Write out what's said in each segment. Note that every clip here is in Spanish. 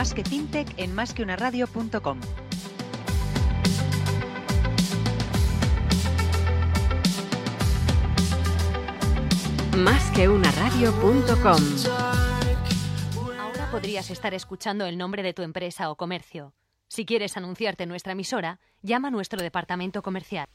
Más que FinTech en másqueunaradio.com. Más que una radio.com. Ahora podrías estar escuchando el nombre de tu empresa o comercio. Si quieres anunciarte en nuestra emisora, llama a nuestro departamento comercial.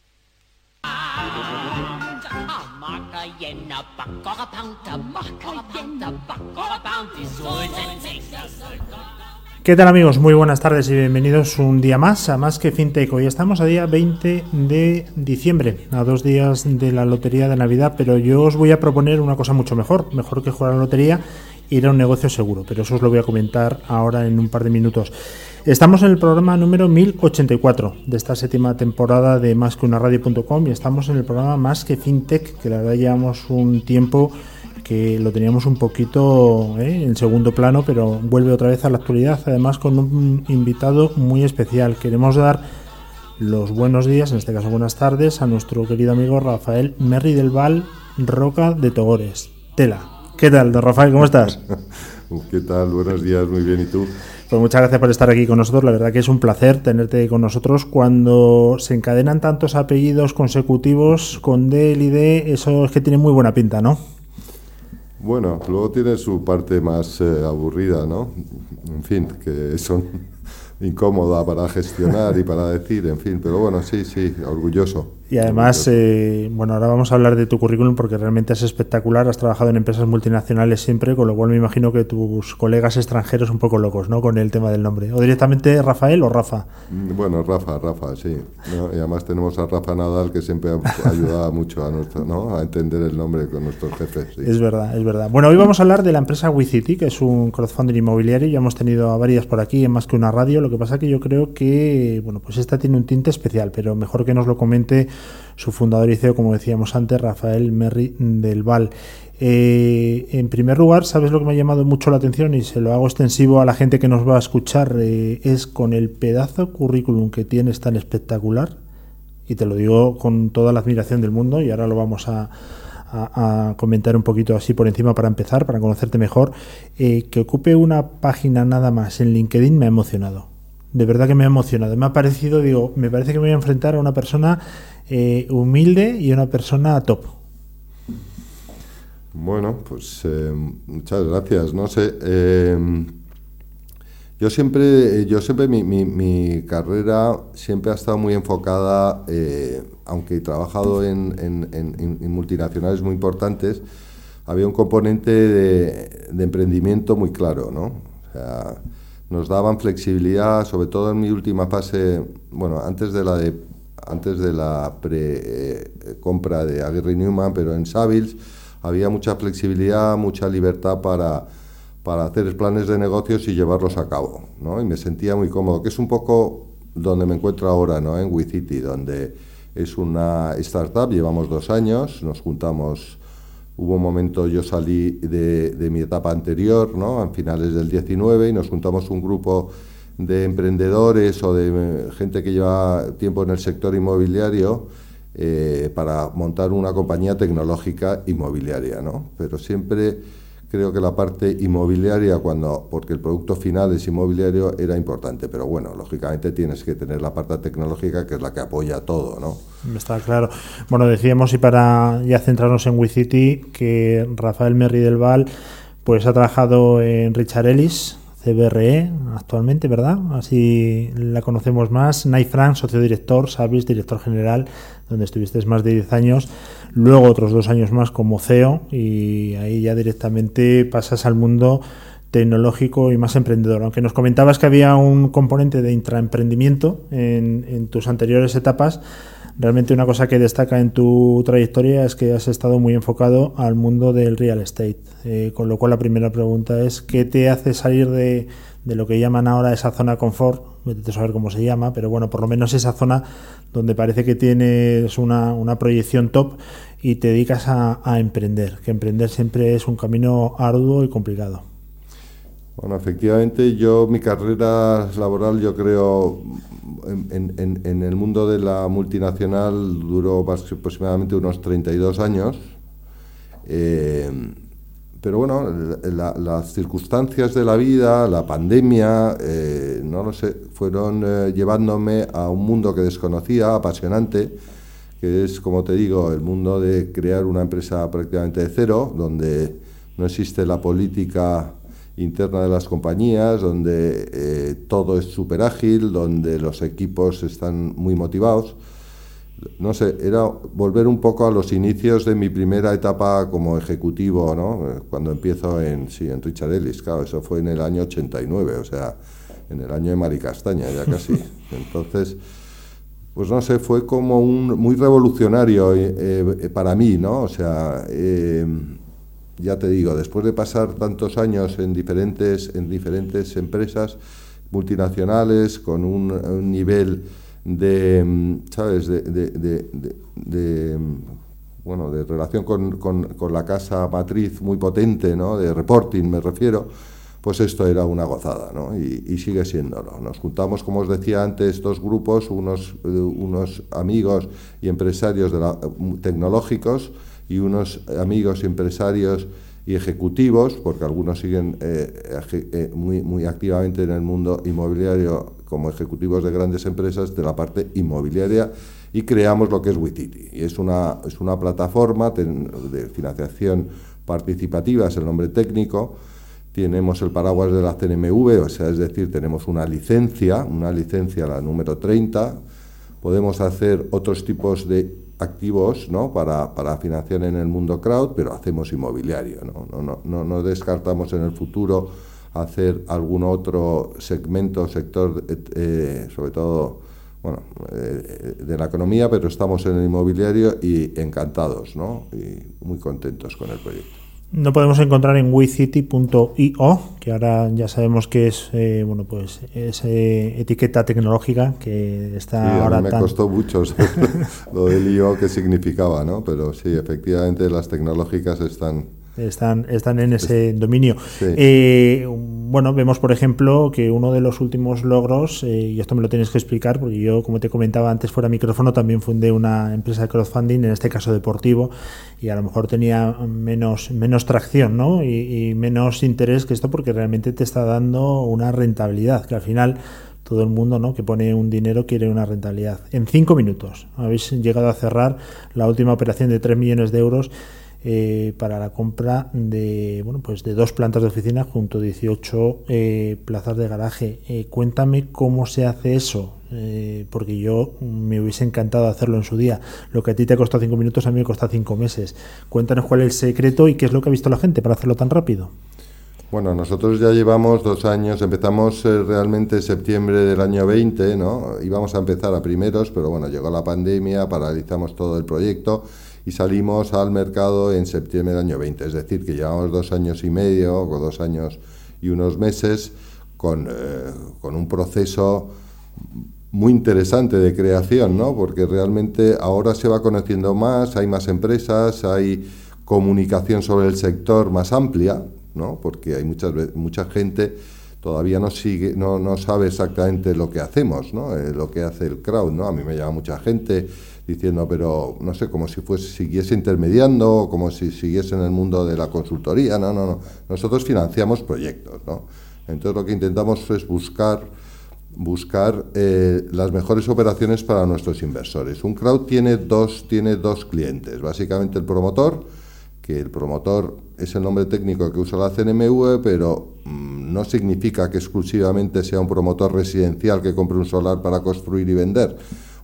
¿Qué tal amigos? Muy buenas tardes y bienvenidos un día más a Más que FinTech. Hoy estamos a día 20 de diciembre, a dos días de la Lotería de Navidad, pero yo os voy a proponer una cosa mucho mejor, mejor que jugar a la lotería, ir a un negocio seguro, pero eso os lo voy a comentar ahora en un par de minutos. Estamos en el programa número 1084 de esta séptima temporada de Más que una radio.com y estamos en el programa Más que FinTech, que la verdad llevamos un tiempo que lo teníamos un poquito ¿eh? en segundo plano, pero vuelve otra vez a la actualidad, además con un invitado muy especial. Queremos dar los buenos días, en este caso buenas tardes, a nuestro querido amigo Rafael Merri del Val Roca de Togores. Tela. ¿Qué tal, don Rafael? ¿Cómo estás? ¿Qué tal? Buenos días, muy bien. ¿Y tú? Pues muchas gracias por estar aquí con nosotros. La verdad que es un placer tenerte con nosotros. Cuando se encadenan tantos apellidos consecutivos con D y D, eso es que tiene muy buena pinta, ¿no? Bueno, luego tiene su parte más eh, aburrida, ¿no? En fin, que son incómoda para gestionar y para decir, en fin, pero bueno, sí, sí, orgulloso. Y además, eh, bueno, ahora vamos a hablar de tu currículum porque realmente es espectacular. Has trabajado en empresas multinacionales siempre, con lo cual me imagino que tus colegas extranjeros un poco locos, ¿no? Con el tema del nombre. ¿O directamente Rafael o Rafa? Mm, Bueno, Rafa, Rafa, sí. ¿no? Y además tenemos a Rafa Nadal que siempre ha ayudado mucho a, nuestro, ¿no? a entender el nombre con nuestros jefes. sí. Es verdad, es verdad. Bueno, hoy vamos a hablar de la empresa WeCity, que es un crowdfunding inmobiliario. Ya hemos tenido a varias por aquí, en más que una radio. Lo que pasa que yo creo que, bueno, pues esta tiene un tinte especial, pero mejor que nos lo comente su fundador y CEO, como decíamos antes, Rafael Merri del Val. Eh, en primer lugar, ¿sabes lo que me ha llamado mucho la atención y se lo hago extensivo a la gente que nos va a escuchar? Eh, es con el pedazo currículum que tienes tan espectacular, y te lo digo con toda la admiración del mundo, y ahora lo vamos a comentar un poquito así por encima para empezar, para conocerte mejor, eh, que ocupe una página nada más en LinkedIn me ha emocionado. De verdad que me ha emocionado. Me ha parecido, digo, me parece que me voy a enfrentar a una persona eh, humilde y una persona top. Bueno, pues eh, muchas gracias. No sé, eh, yo siempre, yo siempre mi, mi- carrera siempre ha estado muy enfocada, aunque he trabajado en- en multinacionales muy importantes, había un componente de, de emprendimiento muy claro, ¿no? O sea, nos daban flexibilidad, sobre todo en mi última fase, bueno, antes de la de antes de la pre eh, compra de Aguirre Newman, pero en Savills había mucha flexibilidad, mucha libertad para, para hacer planes de negocios y llevarlos a cabo, ¿no? Y me sentía muy cómodo, que es un poco donde me encuentro ahora, ¿no? En WeCity, donde es una startup, llevamos dos años, nos juntamos, hubo un momento, yo salí de, mi etapa anterior, ¿no? A finales del 19 y nos juntamos un grupo de emprendedores o de eh, gente que lleva tiempo en el sector inmobiliario eh, para montar una compañía tecnológica inmobiliaria, ¿no? Pero siempre creo que la parte inmobiliaria, cuando, porque el producto final es inmobiliario, era importante. Pero bueno, lógicamente tienes que tener la parte tecnológica, que es la que apoya todo, ¿no? Está claro. Bueno, decíamos, y para ya centrarnos en WeCity, que Rafael Merri del Val pues ha trabajado en Richard Ellis, CBRE actualmente, ¿verdad? Así la conocemos más. Nay Frank, socio director, Savis, director general, donde estuviste más de 10 años. Luego otros dos años más como CEO y ahí ya directamente pasas al mundo tecnológico y más emprendedor. Aunque nos comentabas que había un componente de intraemprendimiento en, tus anteriores etapas, realmente una cosa que destaca en tu trayectoria es que has estado muy enfocado al mundo del real estate. Eh, con lo cual la primera pregunta es, ¿qué te hace salir de, de lo que llaman ahora esa zona confort? Vete a saber cómo se llama, pero bueno, por lo menos esa zona donde parece que tienes una, una proyección top y te dedicas a, emprender, que emprender siempre es un camino arduo y complicado. Bueno, efectivamente, yo mi carrera laboral, yo creo, en, en- el mundo de la multinacional duró aproximadamente unos 32 años. Eh, pero bueno, las circunstancias de la vida, la pandemia, eh, no lo sé, fueron eh, llevándome a un mundo que desconocía, apasionante, que es, como te digo, el mundo de crear una empresa prácticamente de cero, donde no existe la política interna de las compañías, donde eh, todo es súper ágil, donde los equipos están muy motivados no sé, era volver un poco a los inicios de mi primera etapa como ejecutivo, ¿no? Cuando empiezo en, sí, en Richard Ellis, claro, eso fue en el año 89, o sea, en el año de Maricastaña ya casi. Entonces, pues no sé, fue como un muy revolucionario eh, eh, para mí, ¿no? O sea, eh, ya te digo, después de pasar tantos años en diferentes, en diferentes empresas multinacionales con un nivel de, mm, ¿sabes?, de, de, mm, bueno, de relación con, con, la casa matriz muy potente, ¿no?, de reporting me refiero, pues esto era una gozada, ¿no? Y, sigue siéndolo. Nos juntamos, como os decía antes, dos grupos, unos, eh, unos amigos y empresarios de la, tecnológicos y unos amigos y empresarios y ejecutivos, porque algunos siguen eh, eh, muy, muy activamente en el mundo inmobiliario como ejecutivos de grandes empresas de la parte inmobiliaria y creamos lo que es Wititi. Y es una, es una plataforma de financiación participativa, es el nombre técnico. Tenemos el paraguas de la CNMV, o sea, es decir, tenemos una licencia, una licencia, la número 30. Podemos hacer otros tipos de activos ¿no? para, para financiar en el mundo crowd, pero hacemos inmobiliario. ¿no? No, no, no, no descartamos en el futuro hacer algún otro segmento, sector, eh, sobre todo bueno, eh, de la economía, pero estamos en el inmobiliario y encantados, ¿no? Y muy contentos con el proyecto. No podemos encontrar en wecity.io, que ahora ya sabemos que es eh, bueno pues es etiqueta tecnológica que está ahora me costó mucho lo del IO que significaba, ¿no? Pero sí, efectivamente las tecnológicas están están, están en ese dominio. Eh, bueno, vemos, por ejemplo, que uno de los últimos logros, eh, y esto me lo tienes que explicar, porque yo, como te comentaba antes fuera micrófono, también fundé una empresa de crowdfunding, en este caso deportivo, y a lo mejor tenía menos, menos tracción ¿no? y, y menos interés que esto, porque realmente te está dando una rentabilidad, que al final todo el mundo ¿no? que pone un dinero quiere una rentabilidad. En cinco minutos habéis llegado a cerrar la última operación de 3 millones de euros eh, para la compra de bueno pues de dos plantas de oficina junto a 18 eh, plazas de garaje. Eh, cuéntame cómo se hace eso, porque yo me hubiese encantado hacerlo en su día. Lo que a ti te costó cinco minutos, a mí me costó cinco meses. Cuéntanos cuál es el secreto y qué es lo que ha visto la gente para hacerlo tan rápido. Bueno, nosotros ya llevamos dos años, empezamos realmente en septiembre del año 20, ¿no? Íbamos a empezar a primeros, pero bueno, llegó la pandemia, paralizamos todo el proyecto y salimos al mercado en septiembre del año 20. Es decir, que llevamos dos años y medio, o dos años y unos meses, con, eh, con un proceso muy interesante de creación, ¿no? Porque realmente ahora se va conociendo más, hay más empresas, hay comunicación sobre el sector más amplia, ¿no? Porque hay muchas mucha gente todavía no sigue, no, no sabe exactamente lo que hacemos, ¿no? Eh, lo que hace el crowd, ¿no? A mí me llama mucha gente diciendo, pero no sé, como si fuese, siguiese intermediando, como si siguiese en el mundo de la consultoría. No, no, no. Nosotros financiamos proyectos, ¿no? Entonces lo que intentamos es buscar buscar eh, las mejores operaciones para nuestros inversores. Un crowd tiene dos, tiene dos clientes, básicamente el promotor, que el promotor es el nombre técnico que usa la CNMV, pero mm, no significa que exclusivamente sea un promotor residencial que compre un solar para construir y vender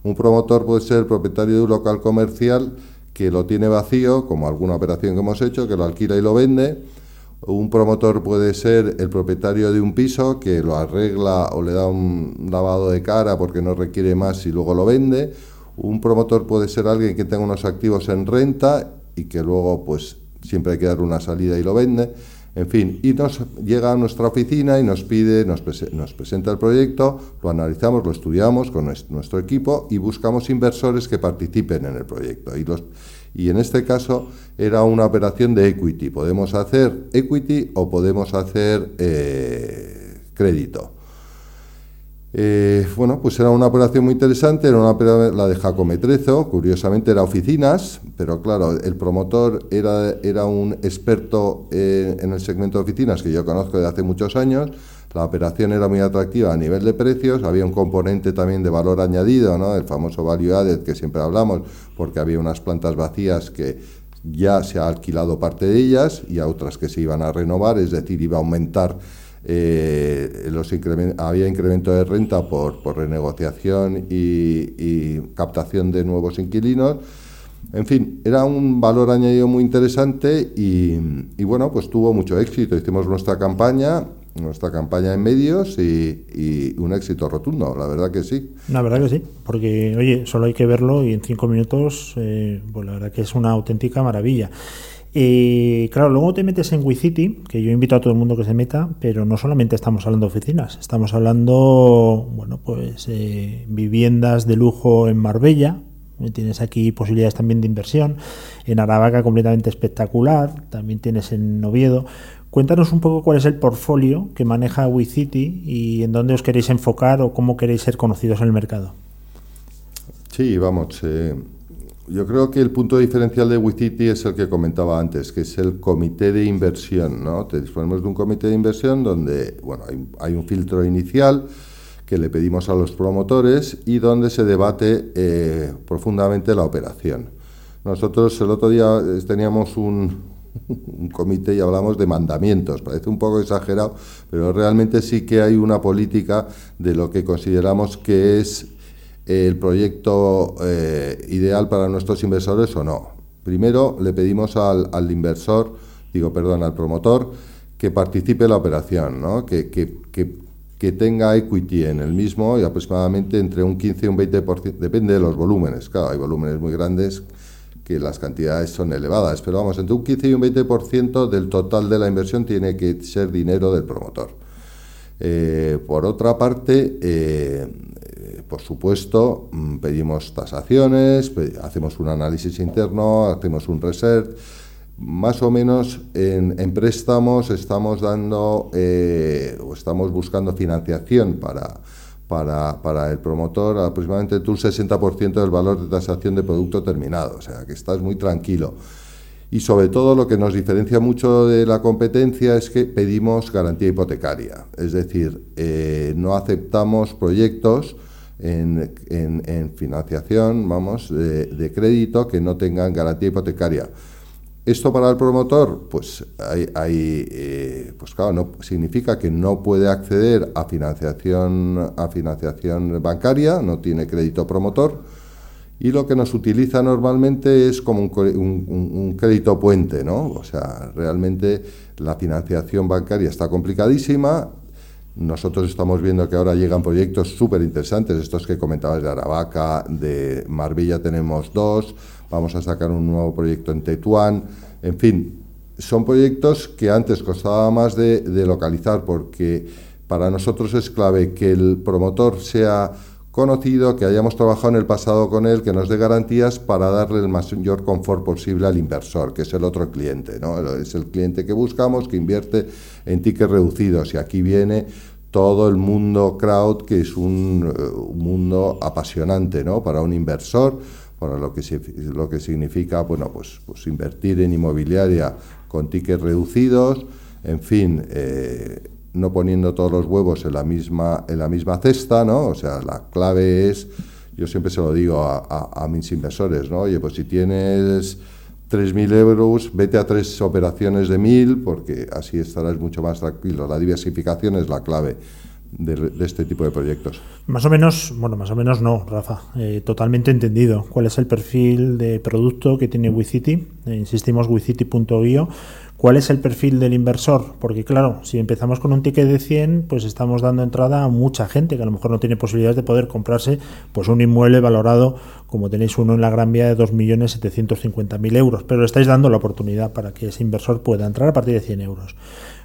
un promotor puede ser el propietario de un local comercial que lo tiene vacío, como alguna operación que hemos hecho, que lo alquila y lo vende. Un promotor puede ser el propietario de un piso que lo arregla o le da un lavado de cara porque no requiere más y luego lo vende. Un promotor puede ser alguien que tenga unos activos en renta y que luego pues siempre hay que dar una salida y lo vende. En fin, y nos llega a nuestra oficina y nos pide, nos, presenta el proyecto, lo analizamos, lo estudiamos con nuestro equipo y buscamos inversores que participen en el proyecto. Y, y en este caso era una operación de equity. Podemos hacer equity o podemos hacer eh, crédito. Eh, bueno, pues era una operación muy interesante, era una la de Jacometrezo, curiosamente era oficinas, pero claro, el promotor era, era un experto eh, en el segmento de oficinas que yo conozco de hace muchos años, la operación era muy atractiva a nivel de precios, había un componente también de valor añadido, ¿no? el famoso value added que siempre hablamos, porque había unas plantas vacías que ya se ha alquilado parte de ellas y a otras que se iban a renovar, es decir, iba a aumentar eh, los había incremento de renta por, por renegociación y, captación de nuevos inquilinos. En fin, era un valor añadido muy interesante y, y, bueno, pues tuvo mucho éxito. Hicimos nuestra campaña, nuestra campaña en medios y, un éxito rotundo, la verdad que sí. La verdad que sí, porque oye, solo hay que verlo y en cinco minutos, eh, pues la verdad que es una auténtica maravilla. Y claro, luego te metes en WeCity, que yo invito a todo el mundo que se meta, pero no solamente estamos hablando de oficinas, estamos hablando, bueno, pues eh, viviendas de lujo en Marbella, eh, tienes aquí posibilidades también de inversión, en Aravaca completamente espectacular, también tienes en Oviedo. Cuéntanos un poco cuál es el portfolio que maneja WeCity y en dónde os queréis enfocar o cómo queréis ser conocidos en el mercado. Sí, vamos. Eh, yo creo que el punto diferencial de WeCity es el que comentaba antes, que es el comité de inversión. ¿no? Te disponemos de un comité de inversión donde bueno, hay, un filtro inicial que le pedimos a los promotores y donde se debate eh, profundamente la operación. Nosotros el otro día eh, teníamos un, un comité y hablamos de mandamientos. Parece un poco exagerado, pero realmente sí que hay una política de lo que consideramos que es el proyecto eh, ideal para nuestros inversores o no. Primero le pedimos al, inversor, digo, perdón, al promotor, que participe en la operación, ¿no? que, que, que, tenga equity en el mismo y aproximadamente entre un 15 y un 20%, depende de los volúmenes, claro, hay volúmenes muy grandes que las cantidades son elevadas, pero vamos, entre un 15 y un 20% del total de la inversión tiene que ser dinero del promotor. Eh, por otra parte, eh, por supuesto, mm, pedimos tasaciones, hacemos un análisis interno, hacemos un research. Más o menos en, préstamos estamos dando eh, o estamos buscando financiación para, para, el promotor aproximadamente un 60% del valor de tasación de producto terminado, o sea que estás muy tranquilo. Y sobre todo lo que nos diferencia mucho de la competencia es que pedimos garantía hipotecaria, es decir, eh, no aceptamos proyectos en, financiación, vamos, de, crédito que no tengan garantía hipotecaria. Esto para el promotor, pues hay, eh, pues claro, no, significa que no puede acceder a financiación, a financiación bancaria, no tiene crédito promotor, y lo que nos utiliza normalmente es como un, un, crédito puente, ¿no? O sea, realmente la financiación bancaria está complicadísima, nosotros estamos viendo que ahora llegan proyectos súper interesantes, estos que comentabas de Aravaca, de Marbella tenemos dos, vamos a sacar un nuevo proyecto en Tetuán, en fin, son proyectos que antes costaba más de, localizar porque para nosotros es clave que el promotor sea conocido, que hayamos trabajado en el pasado con él, que nos dé garantías para darle el mayor confort posible al inversor, que es el otro cliente, ¿no? Es el cliente que buscamos, que invierte en tickets reducidos. Y aquí viene todo el mundo crowd, que es un, eh, mundo apasionante, ¿no? Para un inversor, para lo que, lo que significa, bueno, pues, pues invertir en inmobiliaria con tickets reducidos, en fin, eh, no poniendo todos los huevos en la misma, en la misma cesta, ¿no? O sea, la clave es, yo siempre se lo digo a, mis inversores, ¿no? Oye, pues si tienes 3.000 euros, vete a tres operaciones de 1.000 porque así estarás mucho más tranquilo. La diversificación es la clave. De, este tipo de proyectos. Más o menos, bueno, más o menos no, Rafa, eh, totalmente entendido. ¿Cuál es el perfil de producto que tiene WeCity? Eh, insistimos, wecity.io ¿Cuál es el perfil del inversor? Porque claro, si empezamos con un ticket de 100, pues estamos dando entrada a mucha gente que a lo mejor no tiene posibilidades de poder comprarse pues un inmueble valorado, como tenéis uno en la Gran Vía, de 2.750.000 euros. Pero estáis dando la oportunidad para que ese inversor pueda entrar a partir de 100 euros.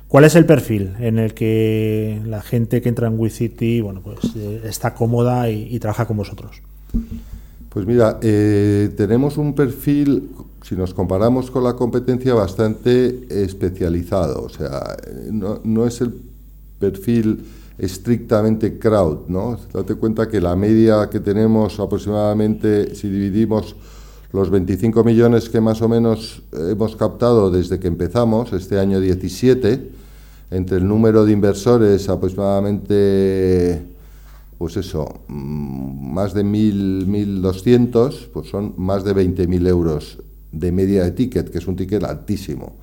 ¿Cuál es el perfil en el que la gente que entra en WeCity bueno, pues, eh, está cómoda y, trabaja con vosotros? Pues mira, eh, tenemos un perfil si nos comparamos con la competencia, bastante especializado. O sea, no, es el perfil estrictamente crowd, ¿no? Date cuenta que la media que tenemos aproximadamente, si dividimos los 25 millones que más o menos hemos captado desde que empezamos, este año 17, entre el número de inversores aproximadamente, pues eso, mm, más de 1.000, 1.200, pues son más de 20.000 euros de media de ticket, que es un ticket altísimo.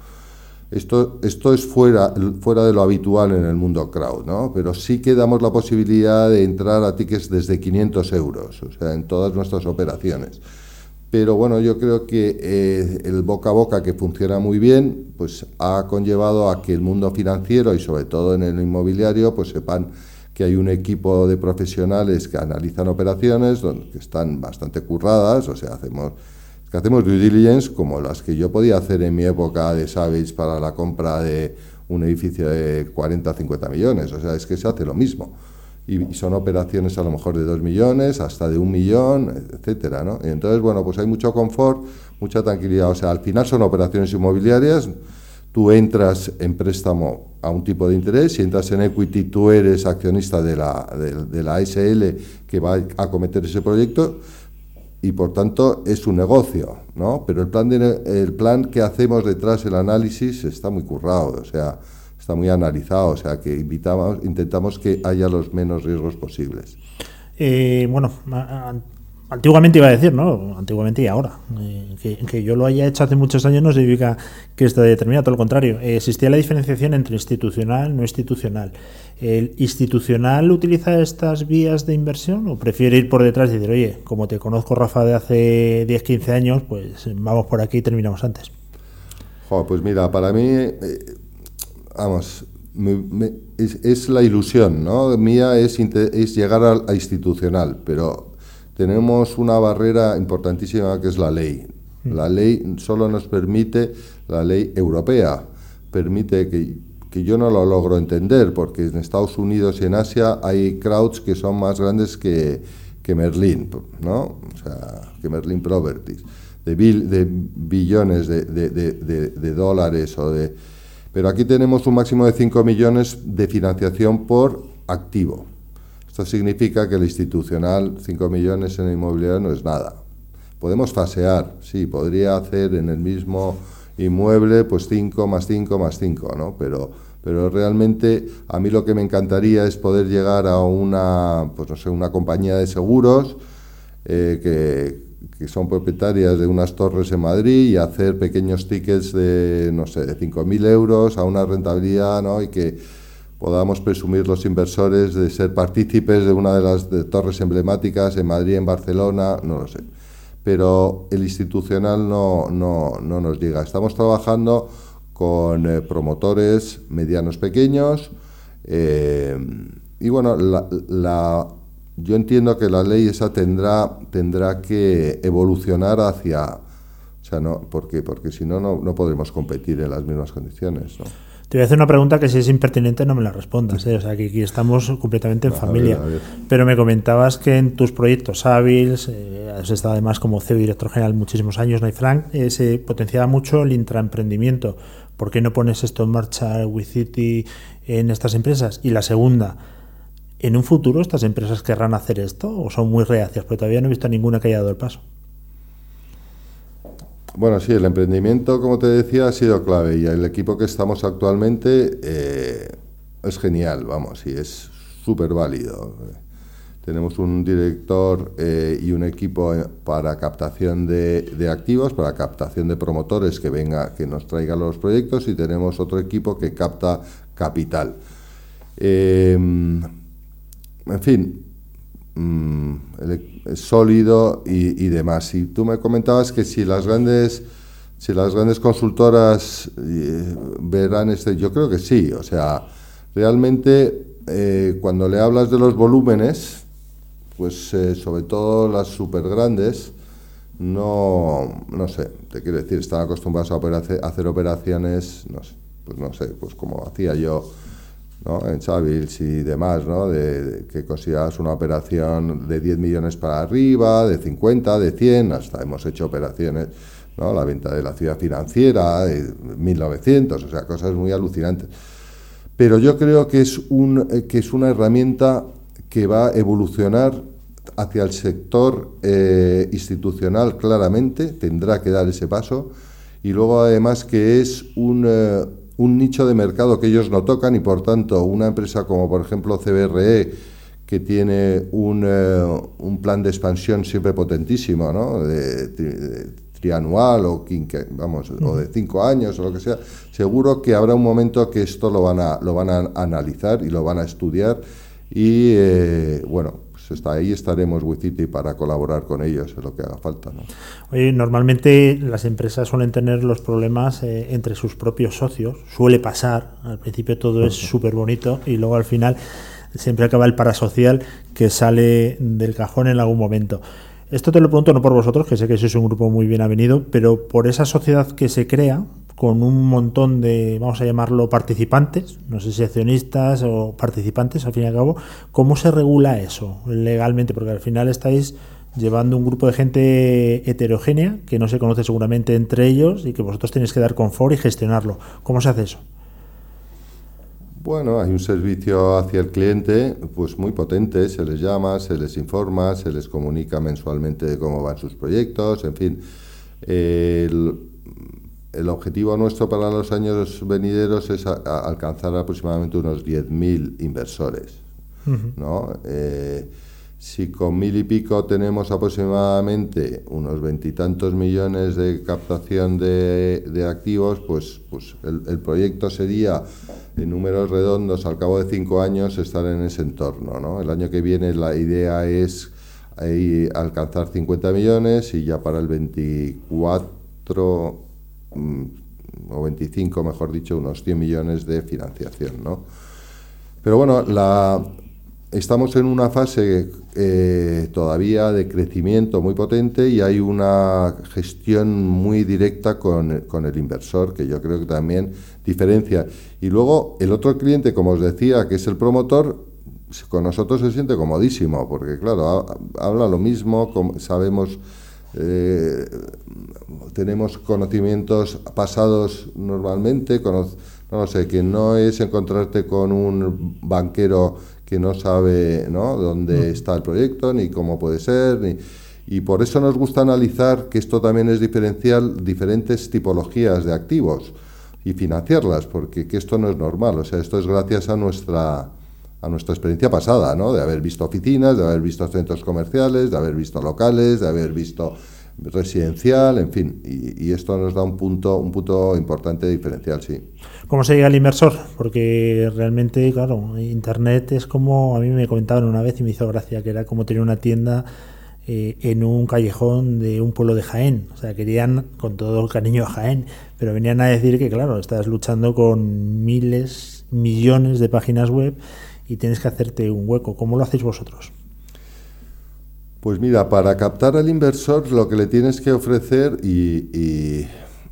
Esto, esto es fuera, fuera de lo habitual en el mundo crowd, ¿no? Pero sí que damos la posibilidad de entrar a tickets desde 500 euros, o sea, en todas nuestras operaciones. Pero bueno, yo creo que eh, el boca a boca que funciona muy bien, pues ha conllevado a que el mundo financiero y sobre todo en el inmobiliario, pues sepan que hay un equipo de profesionales que analizan operaciones, que están bastante curradas, o sea, hacemos que hacemos due diligence como las que yo podía hacer en mi época de Savage para la compra de un edificio de 40 o 50 millones. O sea, es que se hace lo mismo. Y, son operaciones a lo mejor de 2 millones, hasta de un millón, etcétera, ¿no? Entonces, bueno, pues hay mucho confort, mucha tranquilidad. O sea, al final son operaciones inmobiliarias. Tú entras en préstamo a un tipo de interés, si entras en equity, tú eres accionista de la, de, de la SL que va a acometer ese proyecto y por tanto es un negocio, ¿no? Pero el plan, de, el plan que hacemos detrás, el análisis, está muy currado, o sea, está muy analizado, o sea, que invitamos, intentamos que haya los menos riesgos posibles. Eh, bueno, antiguamente iba a decir, ¿no? Antiguamente y ahora. Eh, que, yo lo haya hecho hace muchos años no significa que esté determinado, todo lo contrario. existía la diferenciación entre institucional no institucional. ¿El institucional utiliza estas vías de inversión o prefiere ir por detrás y decir, oye, como te conozco, Rafa, de hace 10, 15 años, pues vamos por aquí y terminamos antes? pues mira, para mí, eh, vamos, es, la ilusión, ¿no? Mía es, es llegar a, a institucional, pero tenemos una barrera importantísima que es la ley. Mm. La ley solo nos permite, la ley europea, permite que, que, yo no lo logro entender, porque en Estados Unidos y en Asia hay crowds que son más grandes que, que Merlin, ¿no? O sea, que Merlin Properties, de, de billones de, de, de, dólares o de... Pero aquí tenemos un máximo de 5 millones de financiación por activo. Esto significa que el institucional, 5 millones en inmobiliario no es nada. Podemos fasear, sí, podría hacer en el mismo inmueble pues 5 más 5 más 5, ¿no? Pero, pero realmente a mí lo que me encantaría es poder llegar a una, pues no sé, una compañía de seguros eh, que, que, son propietarias de unas torres en Madrid y hacer pequeños tickets de, no sé, de 5.000 euros a una rentabilidad, ¿no? Y que podamos presumir los inversores de ser partícipes de una de las torres emblemáticas en Madrid, en Barcelona, no lo sé. Pero el institucional no, no, no nos llega. Estamos trabajando con eh, promotores medianos pequeños eh, y bueno, la, yo entiendo que la ley esa tendrá, tendrá que evolucionar hacia... O sea, no, ¿por qué? Porque si no, no podremos competir en las mismas condiciones. ¿no? Te voy a hacer una pregunta que si es impertinente no me la respondas, ¿eh? o sea que aquí estamos completamente en familia. Pero me comentabas que en tus proyectos hábiles, eh, has estado además como CEO y director general muchísimos años, ¿no? Frank, eh, se potenciaba mucho el intraemprendimiento. ¿Por qué no pones esto en marcha, WeCity, en estas empresas? Y la segunda, ¿en un futuro estas empresas querrán hacer esto o son muy reacias? Porque todavía no he visto ninguna que haya dado el paso. Bueno, sí, el emprendimiento, como te decía, ha sido clave y el equipo que estamos actualmente eh, es genial, vamos, y es súper válido. Tenemos un director eh, y un equipo eh, para captación de, activos, para captación de promotores que venga, que nos traigan los proyectos y tenemos otro equipo que capta capital. en fin, mm, sólido y, demás. Y tú me comentabas que si las grandes, si las grandes consultoras eh, verán este, yo creo que sí. O sea, realmente eh, cuando le hablas de los volúmenes, pues eh, sobre todo las super grandes, no, no sé, te quiero decir, están acostumbrados a, hacer operaciones, no sé, pues no sé, pues como hacía yo en Chavils y demás, ¿no? de, que consideras una operación de 10 millones para arriba, de 50, de 100, hasta hemos hecho operaciones, ¿no? la venta de la ciudad financiera, de 1900, o sea, cosas muy alucinantes. pero yo creo que es, un, eh, que es una herramienta que va a evolucionar hacia el sector eh, institucional claramente, tendrá que dar ese paso, y luego además que es un, eh, un nicho de mercado que ellos no tocan y por tanto una empresa como por ejemplo CBRE, que tiene un, un plan de expansión siempre potentísimo, ¿no? de, trianual o, vamos, o de cinco años o lo que sea, seguro que habrá un momento que esto lo van a, lo van a analizar y lo van a estudiar y eh, bueno, está ahí estaremos Wicity para colaborar con ellos en lo que haga falta. ¿no? Oye, normalmente las empresas suelen tener los problemas eh, entre sus propios socios, suele pasar, al principio todo es súper bonito y luego al final siempre acaba el parasocial que sale del cajón en algún momento. Esto te lo pregunto no por vosotros, que sé que sois un grupo muy bien avenido, pero por esa sociedad que se crea con un montón de, vamos a llamarlo, participantes, no sé si accionistas o participantes, al fin y al cabo, ¿cómo se regula eso legalmente? Porque al final estáis llevando un grupo de gente heterogénea que no se conoce seguramente entre ellos y que vosotros tenéis que dar confort y gestionarlo. ¿Cómo se hace eso? Bueno, hay un servicio hacia el cliente pues muy potente, se les llama, se les informa, se les comunica mensualmente de cómo van sus proyectos, en fin. Objetivo nuestro para los años venideros es alcanzar aproximadamente unos 10.000 inversores. ¿no? Eh, si con mil y pico tenemos aproximadamente unos veintitantos millones de captación de, activos, pues, pues el, proyecto sería, en números redondos, al cabo de cinco años, estar en ese entorno. ¿no? El año que viene la idea es alcanzar 50 millones y ya para el 24 mm, o 25, mejor dicho, unos 100 millones de financiación. ¿no? Pero bueno, estamos en una fase eh, todavía de crecimiento muy potente y hay una gestión muy directa con, el inversor que yo creo que también diferencia. Y luego el otro cliente, como os decía, que es el promotor, con nosotros se siente comodísimo, porque claro, habla lo mismo, sabemos, eh, tenemos conocimientos pasados normalmente, no sé, que no es encontrarte con un banquero que no sabe ¿no? dónde está el proyecto, ni cómo puede ser, ni, y por eso nos gusta analizar que esto también es diferencial diferentes tipologías de activos y financiarlas, porque que esto no es normal, o sea, esto es gracias a nuestra a nuestra experiencia pasada, ¿no? De haber visto oficinas, de haber visto centros comerciales, de haber visto locales, de haber visto residencial, en fin, y, esto nos da un punto, un punto importante diferencial, sí. ¿Cómo se llega al inversor? Porque realmente, claro, Internet es como, a mí me comentaban una vez y me hizo gracia, que era como tener una tienda eh, en un callejón de un pueblo de Jaén. O sea, querían, con todo el cariño a Jaén, pero venían a decir que, claro, estás luchando con miles, millones de páginas web y tienes que hacerte un hueco. ¿Cómo lo hacéis vosotros? Pues mira, para captar al inversor lo que le tienes que ofrecer y,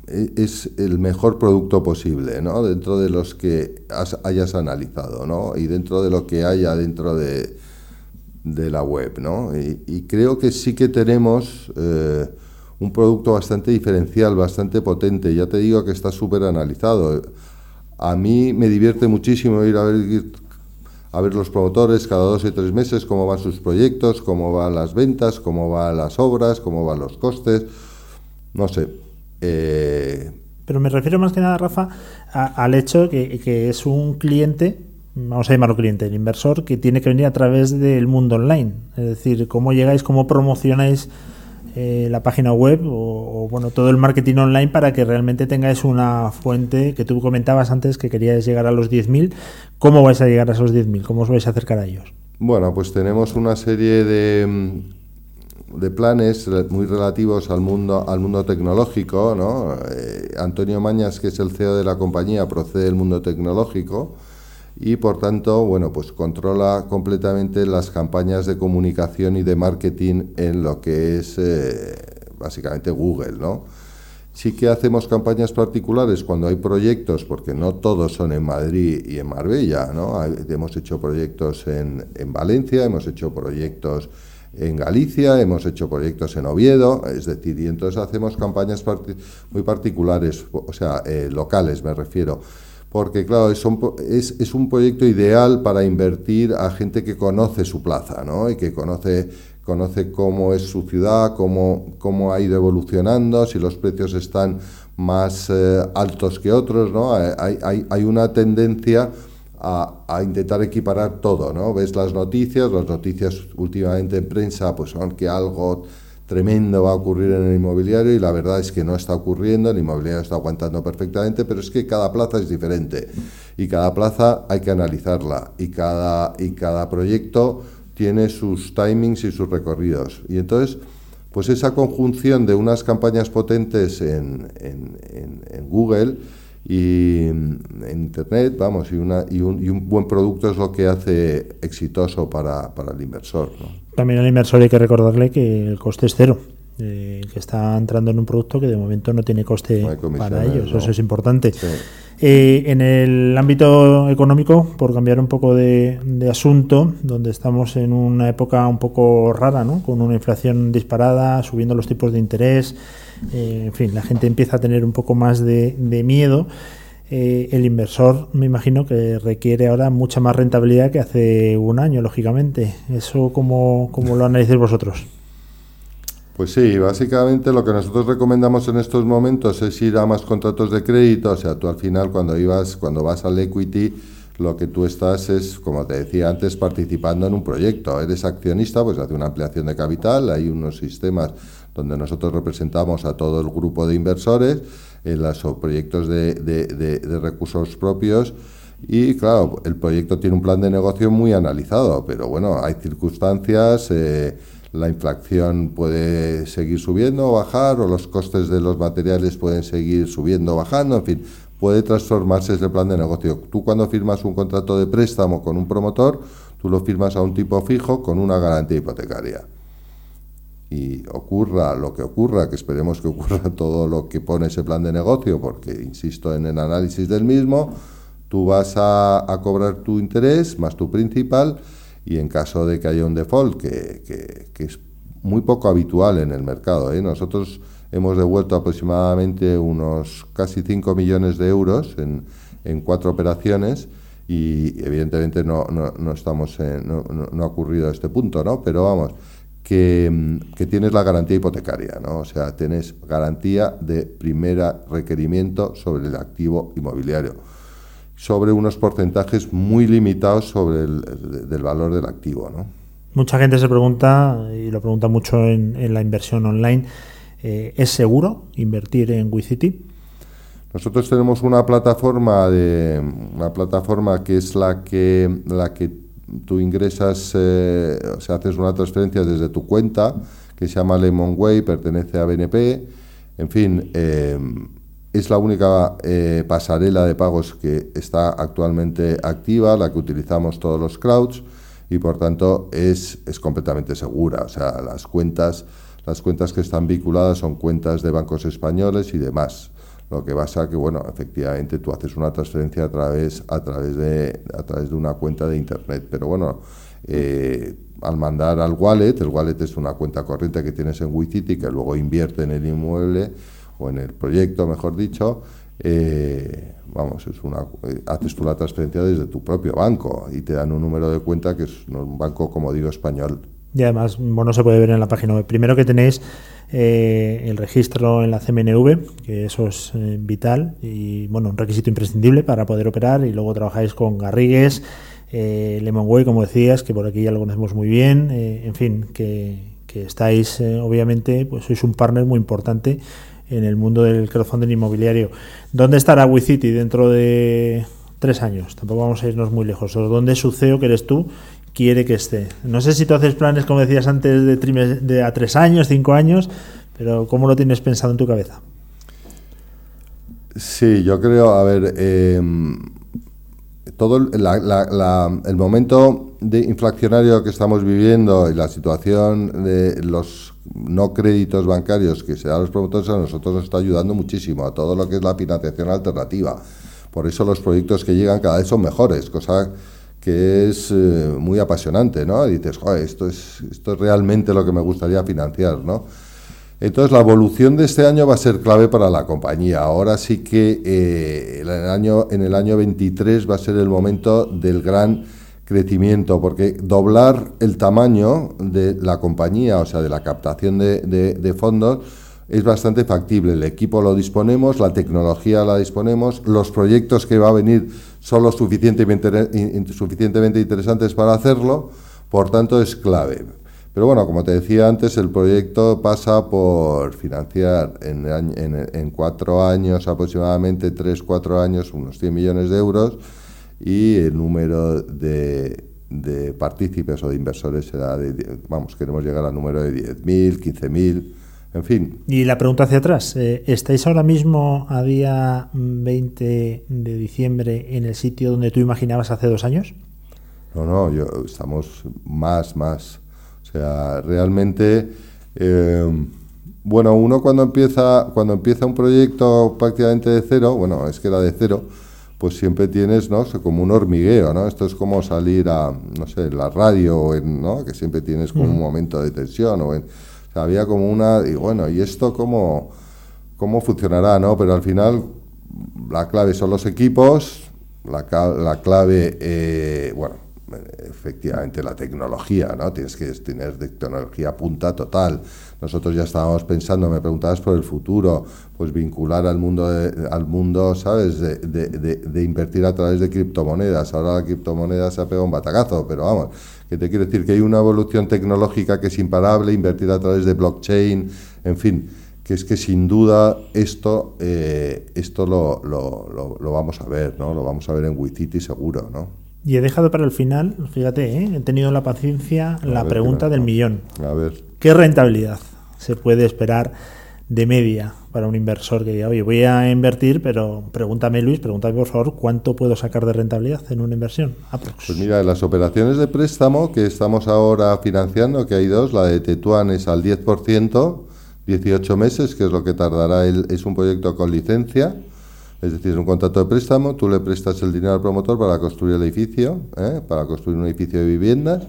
es el mejor producto posible, ¿no? Dentro de los que hayas analizado, ¿no? Y dentro de lo que haya dentro de, la web, ¿no? Y, creo que sí que tenemos eh, un producto bastante diferencial, bastante potente. Ya te digo que está súper analizado. A mí me divierte muchísimo ir a ver a ver los promotores cada dos y tres meses cómo van sus proyectos, cómo van las ventas, cómo van las obras, cómo van los costes, no sé. Eh, Pero me refiero más que nada, Rafa, al hecho que, que es un cliente, vamos a llamarlo cliente, el inversor, que tiene que venir a través del mundo online. Es decir, cómo llegáis, cómo promocionáis eh, la página web o, bueno todo el marketing online para que realmente tengáis una fuente que tú comentabas antes que querías llegar a los 10.000. ¿Cómo vais a llegar a esos 10.000? ¿Cómo os vais a acercar a ellos? Bueno, pues tenemos una serie de, de planes muy relativos al mundo, al mundo tecnológico. ¿no? Eh, Antonio Mañas, que es el CEO de la compañía, procede del mundo tecnológico y por tanto, bueno, pues controla completamente las campañas de comunicación y de marketing en lo que es eh, básicamente Google, ¿no? Sí que hacemos campañas particulares cuando hay proyectos, porque no todos son en Madrid y en Marbella, ¿no? hemos hecho proyectos en, en, Valencia, hemos hecho proyectos en Galicia, hemos hecho proyectos en Oviedo, es decir, y entonces hacemos campañas muy particulares, o sea, eh, locales me refiero porque claro, es un, es, un proyecto ideal para invertir a gente que conoce su plaza, ¿no? Y que conoce conoce cómo es su ciudad, cómo, cómo ha ido evolucionando, si los precios están más eh, altos que otros, ¿no? Hay, hay, hay una tendencia a, a, intentar equiparar todo, ¿no? Ves las noticias, las noticias últimamente en prensa pues son que algo tremendo va a ocurrir en el inmobiliario y la verdad es que no está ocurriendo, el inmobiliario está aguantando perfectamente, pero es que cada plaza es diferente y cada plaza hay que analizarla y cada, y cada proyecto tiene sus timings y sus recorridos. Y entonces, pues esa conjunción de unas campañas potentes en, en, Google y en Internet, vamos, y, una, y, un, y, un, buen producto es lo que hace exitoso para, para el inversor. También al inversor hay que recordarle que el coste es cero. Eh, que está entrando en un producto que de momento no tiene coste para ellos. Eso es importante. Eh, en el ámbito económico, por cambiar un poco de, asunto, donde estamos en una época un poco rara, ¿no? con una inflación disparada, subiendo los tipos de interés, eh, en fin, la gente empieza a tener un poco más de, miedo. el inversor, me imagino que requiere ahora mucha más rentabilidad que hace un año, lógicamente. ¿Eso cómo, cómo lo analizáis vosotros? Pues sí, básicamente lo que nosotros recomendamos en estos momentos es ir a más contratos de crédito, o sea, tú al final cuando ibas, cuando vas al equity, lo que tú estás es, como te decía antes, participando en un proyecto. Eres accionista, pues hace una ampliación de capital, hay unos sistemas donde nosotros representamos a todo el grupo de inversores en los proyectos de, de recursos propios. Y claro, el proyecto tiene un plan de negocio muy analizado, pero bueno, hay circunstancias. Eh, la inflación puede seguir subiendo o bajar, o los costes de los materiales pueden seguir subiendo o bajando, en fin, puede transformarse ese plan de negocio. Tú cuando firmas un contrato de préstamo con un promotor, tú lo firmas a un tipo fijo con una garantía hipotecaria. Y ocurra lo que ocurra, que esperemos que ocurra todo lo que pone ese plan de negocio, porque insisto en el análisis del mismo, tú vas a, a cobrar tu interés más tu principal y en caso de que haya un default, que, que, es muy poco habitual en el mercado, ¿eh? nosotros hemos devuelto aproximadamente unos casi 5 millones de euros en, en cuatro operaciones y evidentemente no, no, no estamos no, no, ha ocurrido este punto, ¿no? Pero vamos, que, que, tienes la garantía hipotecaria, ¿no? O sea, tienes garantía de primera requerimiento sobre el activo inmobiliario sobre unos porcentajes muy limitados sobre el, del valor del activo. ¿no? Mucha gente se pregunta, y lo pregunta mucho en, la inversión online, eh, ¿es seguro invertir en WeCity? Nosotros tenemos una plataforma de una plataforma que es la que la que tú ingresas, eh, o sea, haces una transferencia desde tu cuenta que se llama Lemonway, pertenece a BNP. En fin, eh, es la única eh, pasarela de pagos que está actualmente activa, la que utilizamos todos los crowds y por tanto es, es completamente segura. O sea, las cuentas, las cuentas que están vinculadas son cuentas de bancos españoles y demás. Lo que pasa que, bueno, efectivamente tú haces una transferencia a través, a través, de, a través de una cuenta de Internet. Pero bueno, eh, al mandar al wallet, el wallet es una cuenta corriente que tienes en WeCity que luego invierte en el inmueble o en el proyecto, mejor dicho, eh, vamos, es una, eh, haces tú la transferencia desde tu propio banco y te dan un número de cuenta que es un banco, como digo, español. Y además, bueno, se puede ver en la página web. Primero que tenéis eh, el registro en la CMNV, que eso es vital y, bueno, un requisito imprescindible para poder operar. Y luego trabajáis con Garrigues, Lemonway, como decías, que por aquí ya lo conocemos muy bien. en fin, que, que estáis, obviamente, pues sois un partner muy importante en el mundo del crowdfunding inmobiliario. ¿Dónde estará WeCity dentro de tres años? Tampoco vamos a irnos muy lejos. ¿Dónde su CEO, que eres tú, quiere que esté? No sé si tú haces planes, como decías antes, de, a tres años, cinco años, pero ¿cómo lo tienes pensado en tu cabeza? Sí, yo creo, a ver, em, todo el momento de inflacionario que estamos viviendo y la situación de los no créditos bancarios que se dan a los promotores a nosotros nos está ayudando muchísimo a todo lo que es la financiación alternativa. Por eso los proyectos que llegan cada vez son mejores, cosa que es eh, muy apasionante, ¿no? Dices, joder, esto es, esto es realmente lo que me gustaría financiar, ¿no? Entonces la evolución de este año va a ser clave para la compañía. Ahora sí que eh, el año, en el año 23 va a ser el momento del gran crecimiento, porque doblar el tamaño de la compañía, o sea, de la captación de, fondos, es bastante factible. El equipo lo disponemos, la tecnología la disponemos, los proyectos que va a venir son lo suficientemente, suficientemente interesantes para hacerlo, por tanto es clave. Pero bueno, como te decía antes, el proyecto pasa por financiar en, cuatro años, aproximadamente tres, cuatro años, unos 100 millones de euros y el número de, de partícipes o de inversores será de, vamos, queremos llegar al número de 10.000, 15.000, en fin. Y la pregunta hacia atrás, eh, ¿estáis ahora mismo a día 20 de diciembre en el sitio donde tú imaginabas hace dos años? No, no, yo, estamos más, más o sea, realmente, eh, bueno, uno cuando empieza, cuando empieza un proyecto prácticamente de cero, bueno, es que era de cero, pues siempre tienes, ¿no? como un hormigueo, ¿no? Esto es como salir a, no sé, la radio, ¿no? Que siempre tienes como un momento de tensión, o, en, había como una, y bueno, ¿y esto cómo, cómo funcionará, no? Pero al final la clave son los equipos, la, la clave, eh, bueno, efectivamente la tecnología, ¿no? Tienes que tener tecnología punta total. Nosotros ya estábamos pensando, me preguntabas por el futuro, pues vincular al mundo, al mundo ¿sabes?, de, de, invertir a través de criptomonedas. Ahora la criptomoneda se ha pegado un batacazo, pero vamos, que te quiero decir que hay una evolución tecnológica que es imparable, invertir a través de blockchain, en fin, que es que sin duda esto, eh, esto lo, lo, lo, vamos a ver, ¿no? Lo vamos a ver en Wicity seguro, ¿no? Y he dejado para el final, fíjate, ¿eh? he tenido la paciencia, la pregunta del millón. A ver. ¿Qué rentabilidad se puede esperar de media para un inversor que diga, oye, voy a invertir, pero pregúntame Luis, pregúntame por favor, ¿cuánto puedo sacar de rentabilidad en una inversión? Pues mira, las operaciones de préstamo que estamos ahora financiando, que hay dos, la de Tetuán es al 10%, 18 meses, que es lo que tardará, el, es un proyecto con licencia es decir, un contrato de préstamo, tú le prestas el dinero al promotor para construir el edificio, ¿eh? para construir un edificio de viviendas,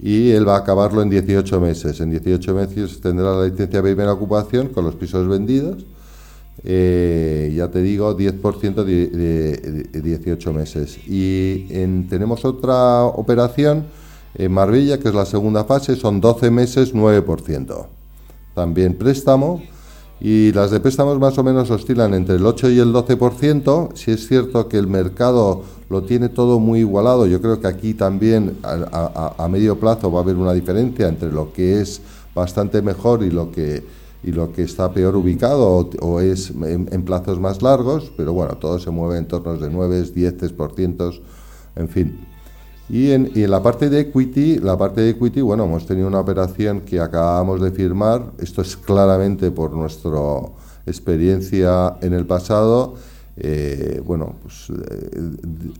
y él va a acabarlo en 18 meses. En 18 meses tendrá la licencia de primera ocupación con los pisos vendidos. Eh, ya te digo, 10% de, 18 meses. Y tenemos otra operación en Marbella, que es la segunda fase, son 12 meses, 9%. También préstamo y las de préstamos más o menos oscilan entre el 8 y el 12%. Si es cierto que el mercado lo tiene todo muy igualado, yo creo que aquí también a, medio plazo va a haber una diferencia entre lo que es bastante mejor y lo que, y lo que está peor ubicado o, es en, plazos más largos, pero bueno, todo se mueve en torno de 9, 10%, en fin. Y en, y en, la parte de equity, la parte de equity, bueno, hemos tenido una operación que acabamos de firmar. Esto es claramente por nuestra experiencia en el pasado. Eh, bueno, pues eh,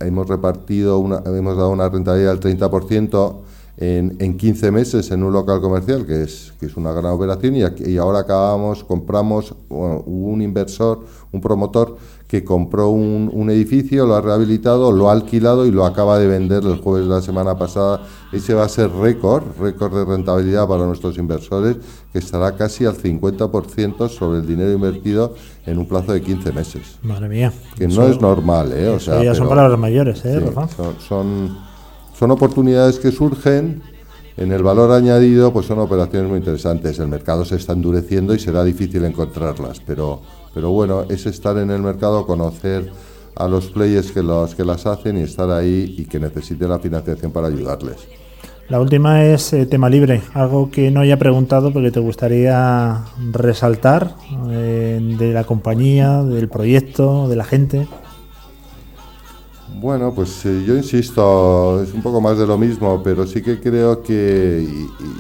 hemos repartido, una, hemos dado una rentabilidad del 30% en, en 15 meses en un local comercial, que es, que es una gran operación, y, y ahora acabamos, compramos un inversor, un promotor que compró un, edificio, lo ha rehabilitado, lo ha alquilado y lo acaba de vender el jueves de la semana pasada. Ese va a ser récord, récord de rentabilidad para nuestros inversores, que estará casi al 50% sobre el dinero invertido en un plazo de 15 meses. Madre mía. Que no es normal, ¿eh? O sea, ya son palabras mayores, ¿eh, son, son, oportunidades que surgen en el valor añadido, pues son operaciones muy interesantes. El mercado se está endureciendo y será difícil encontrarlas, pero pero bueno, es estar en el mercado, conocer a los players que, los, que las hacen y estar ahí y que necesiten la financiación para ayudarles. La última es eh, tema libre, algo que no haya preguntado porque te gustaría resaltar eh, de la compañía, del proyecto, de la gente. Bueno, pues eh, yo insisto, es un poco más de lo mismo, pero sí que creo que,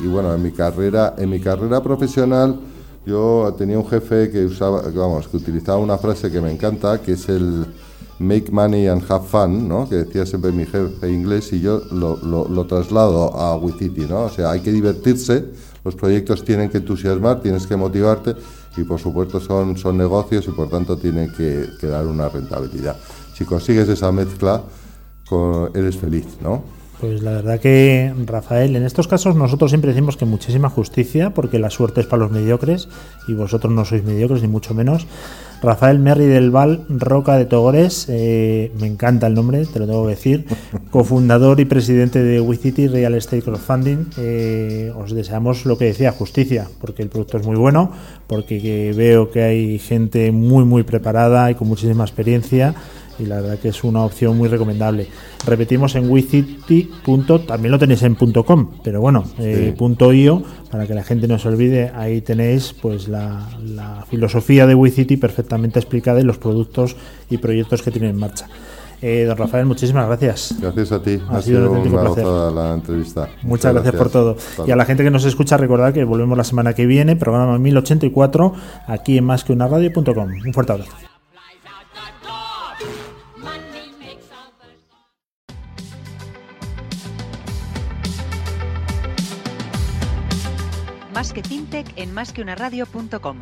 y, bueno, en mi carrera, en mi carrera profesional, yo tenía un jefe que usaba, vamos, que utilizaba una frase que me encanta, que es el make money and have fun, ¿no? Que decía siempre mi jefe inglés y yo lo, traslado a WeCity, ¿no? O sea, hay que divertirse, los proyectos tienen que entusiasmar, tienes que motivarte y por supuesto son, son negocios y por tanto tienen que, dar una rentabilidad. Si consigues esa mezcla, eres feliz, ¿no? Pues la verdad que, Rafael, en estos casos nosotros siempre decimos que muchísima justicia, porque la suerte es para los mediocres y vosotros no sois mediocres, ni mucho menos. Rafael Merri del Val Roca de Togores, eh, me encanta el nombre, te lo tengo que decir, cofundador y presidente de WeCity Real Estate Crowdfunding. Eh, os deseamos lo que decía, justicia, porque el producto es muy bueno, porque veo que hay gente muy, muy preparada y con muchísima experiencia y la verdad que es una opción muy recomendable. Repetimos en WeCity. También lo tenéis en .com, pero bueno, eh, .io para que la gente no se olvide, ahí tenéis pues la, filosofía de WeCity perfectamente explicada y los productos y proyectos que tienen en marcha. Eh, don Rafael, muchísimas gracias. Gracias a ti. Ha, sido, un placer. la entrevista. Muchas, gracias, por todo. Y a la gente que nos escucha, recordad que volvemos la semana que viene, programa 1084, aquí en más que una radio.com. Un fuerte abrazo. Más que FinTech en másqueunaradio.com.